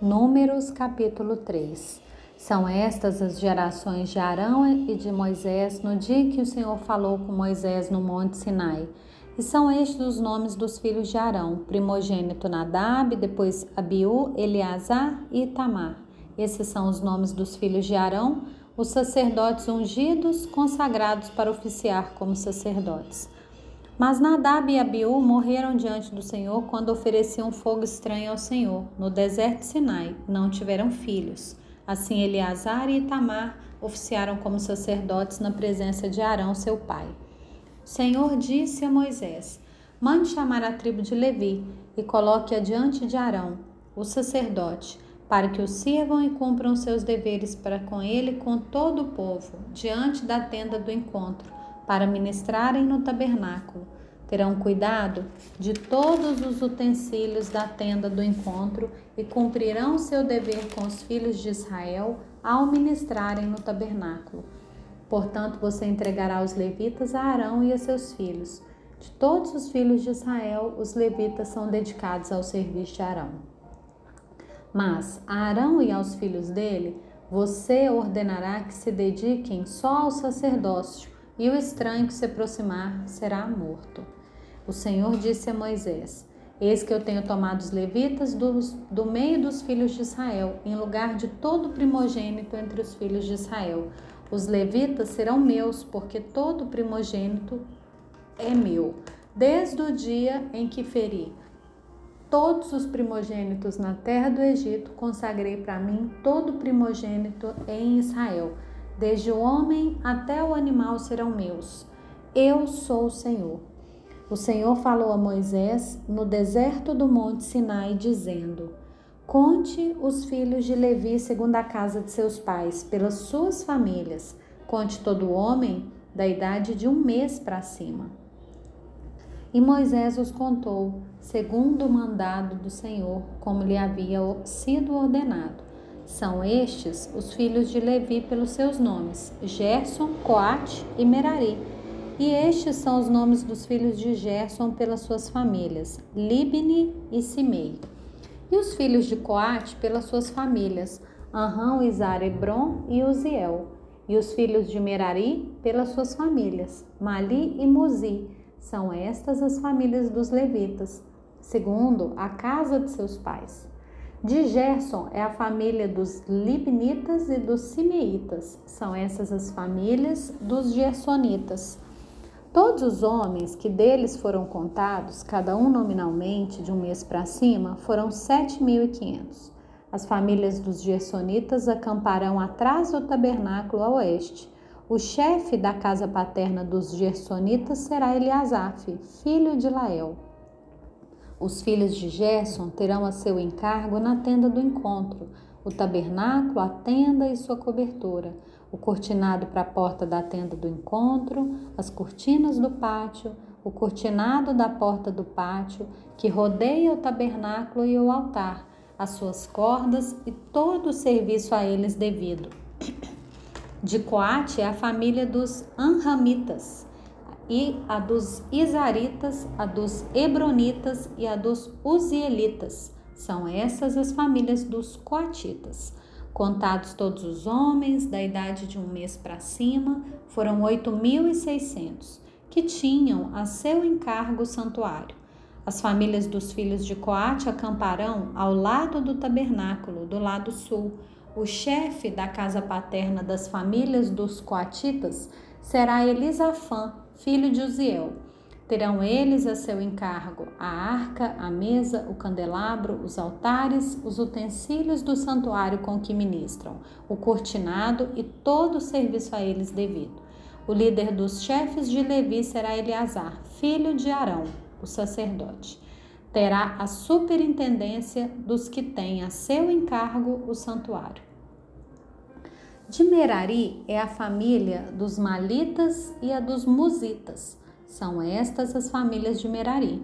Números capítulo 3 São estas as gerações de Arão e de Moisés no dia que o Senhor falou com Moisés no monte Sinai. E são estes os nomes dos filhos de Arão: primogênito Nadab, depois Abiú, Eleazar e Itamar. Esses são os nomes dos filhos de Arão, os sacerdotes ungidos, consagrados para oficiar como sacerdotes. Mas Nadab e Abiú morreram diante do Senhor quando ofereciam fogo estranho ao Senhor, no deserto de Sinai, não tiveram filhos. Assim Eleazar e Itamar oficiaram como sacerdotes na presença de Arão, seu pai. O Senhor disse a Moisés: Mande chamar a tribo de Levi e coloque-a diante de Arão, o sacerdote, para que o sirvam e cumpram seus deveres para com ele e com todo o povo, diante da tenda do encontro para ministrarem no tabernáculo. Terão cuidado de todos os utensílios da tenda do encontro e cumprirão seu dever com os filhos de Israel ao ministrarem no tabernáculo. Portanto, você entregará os levitas a Arão e a seus filhos. De todos os filhos de Israel, os levitas são dedicados ao serviço de Arão. Mas a Arão e aos filhos dele, você ordenará que se dediquem só ao sacerdócio e o estranho que se aproximar será morto. O Senhor disse a Moisés: Eis que eu tenho tomado os levitas dos, do meio dos filhos de Israel, em lugar de todo primogênito entre os filhos de Israel. Os levitas serão meus, porque todo primogênito é meu, desde o dia em que feri. Todos os primogênitos na terra do Egito consagrei para mim todo primogênito em Israel Desde o homem até o animal serão meus. Eu sou o Senhor. O Senhor falou a Moisés no deserto do monte Sinai, dizendo: Conte os filhos de Levi segundo a casa de seus pais, pelas suas famílias. Conte todo homem da idade de um mês para cima. E Moisés os contou, segundo o mandado do Senhor, como lhe havia sido ordenado. São estes os filhos de Levi pelos seus nomes: Gerson, Coate e Merari. E estes são os nomes dos filhos de Gerson pelas suas famílias: Libni e Simei. E os filhos de Coate pelas suas famílias: Anrão, Izar, Hebron e Uziel. E os filhos de Merari pelas suas famílias: Mali e Muzi. São estas as famílias dos levitas, segundo a casa de seus pais. De Gerson é a família dos Libnitas e dos Simeitas. São essas as famílias dos Gersonitas. Todos os homens que deles foram contados, cada um nominalmente de um mês para cima, foram 7.500. As famílias dos Gersonitas acamparão atrás do tabernáculo a oeste. O chefe da casa paterna dos Gersonitas será Eliasaf, filho de Lael. Os filhos de Gerson terão a seu encargo na tenda do encontro, o tabernáculo, a tenda e sua cobertura, o cortinado para a porta da tenda do encontro, as cortinas do pátio, o cortinado da porta do pátio, que rodeia o tabernáculo e o altar, as suas cordas e todo o serviço a eles devido. De Coate é a família dos Anramitas e a dos Isaritas, a dos Hebronitas e a dos Uzielitas. São essas as famílias dos Coatitas. Contados todos os homens da idade de um mês para cima, foram 8.600, que tinham a seu encargo o santuário. As famílias dos filhos de Coate acamparão ao lado do tabernáculo, do lado sul. O chefe da casa paterna das famílias dos Coatitas será Elisafã, filho de Uziel. Terão eles a seu encargo a arca, a mesa, o candelabro, os altares, os utensílios do santuário com que ministram, o cortinado e todo o serviço a eles devido. O líder dos chefes de Levi será Eleazar, filho de Arão, o sacerdote. Terá a superintendência dos que têm a seu encargo o santuário. De Merari é a família dos Malitas e a dos Musitas. São estas as famílias de Merari.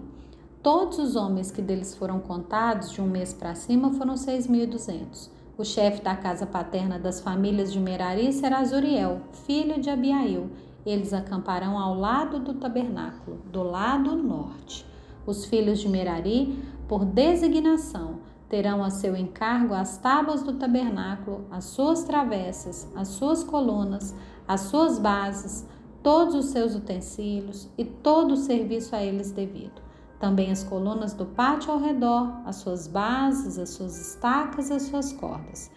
Todos os homens que deles foram contados de um mês para cima foram 6.200. O chefe da casa paterna das famílias de Merari será Zuriel, filho de Abiail. Eles acamparão ao lado do tabernáculo, do lado norte. Os filhos de Merari, por designação, terão a seu encargo as tábuas do tabernáculo, as suas travessas, as suas colunas, as suas bases, todos os seus utensílios e todo o serviço a eles devido. Também as colunas do pátio ao redor, as suas bases, as suas estacas e as suas cordas.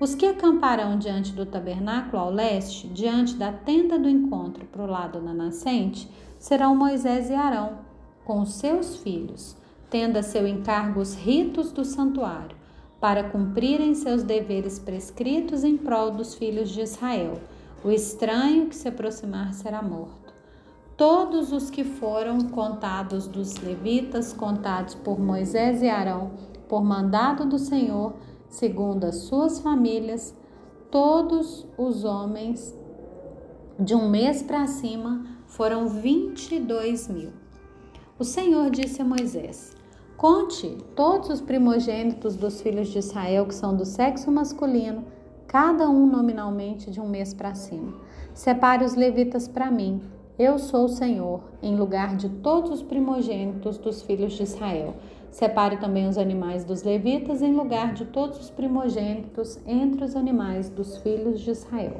Os que acamparão diante do tabernáculo ao leste, diante da tenda do encontro para o lado da nascente, serão Moisés e Arão, com os seus filhos tendo a seu encargo os ritos do santuário, para cumprirem seus deveres prescritos em prol dos filhos de Israel. O estranho que se aproximar será morto. Todos os que foram contados dos levitas, contados por Moisés e Arão, por mandado do Senhor, segundo as suas famílias, todos os homens de um mês para cima foram 22 mil. O Senhor disse a Moisés: Conte todos os primogênitos dos filhos de Israel que são do sexo masculino, cada um nominalmente de um mês para cima. Separe os levitas para mim. Eu sou o Senhor, em lugar de todos os primogênitos dos filhos de Israel. Separe também os animais dos levitas em lugar de todos os primogênitos entre os animais dos filhos de Israel.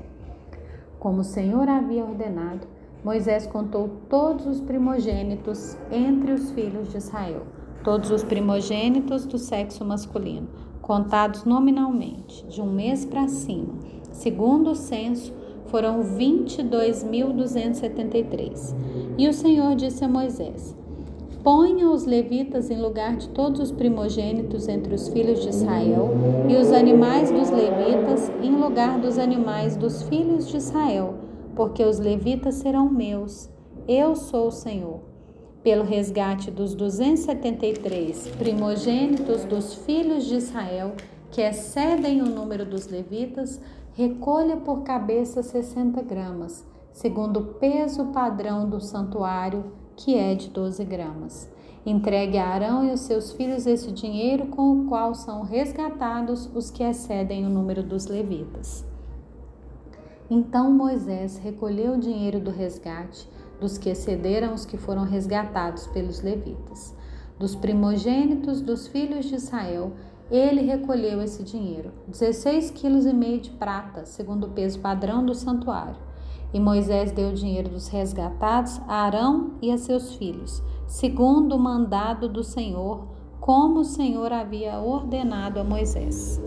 Como o Senhor havia ordenado, Moisés contou todos os primogênitos entre os filhos de Israel todos os primogênitos do sexo masculino, contados nominalmente, de um mês para cima, segundo o censo, foram 22.273. E o Senhor disse a Moisés: Ponha os levitas em lugar de todos os primogênitos entre os filhos de Israel, e os animais dos levitas em lugar dos animais dos filhos de Israel, porque os levitas serão meus. Eu sou o Senhor pelo resgate dos 273 primogênitos dos filhos de Israel, que excedem o número dos levitas, recolha por cabeça 60 gramas, segundo o peso padrão do santuário, que é de 12 gramas. Entregue a Arão e os seus filhos esse dinheiro com o qual são resgatados os que excedem o número dos levitas. Então Moisés recolheu o dinheiro do resgate dos que excederam os que foram resgatados pelos levitas. Dos primogênitos dos filhos de Israel, ele recolheu esse dinheiro, 16 quilos e meio de prata, segundo o peso padrão do santuário. E Moisés deu o dinheiro dos resgatados a Arão e a seus filhos, segundo o mandado do Senhor, como o Senhor havia ordenado a Moisés.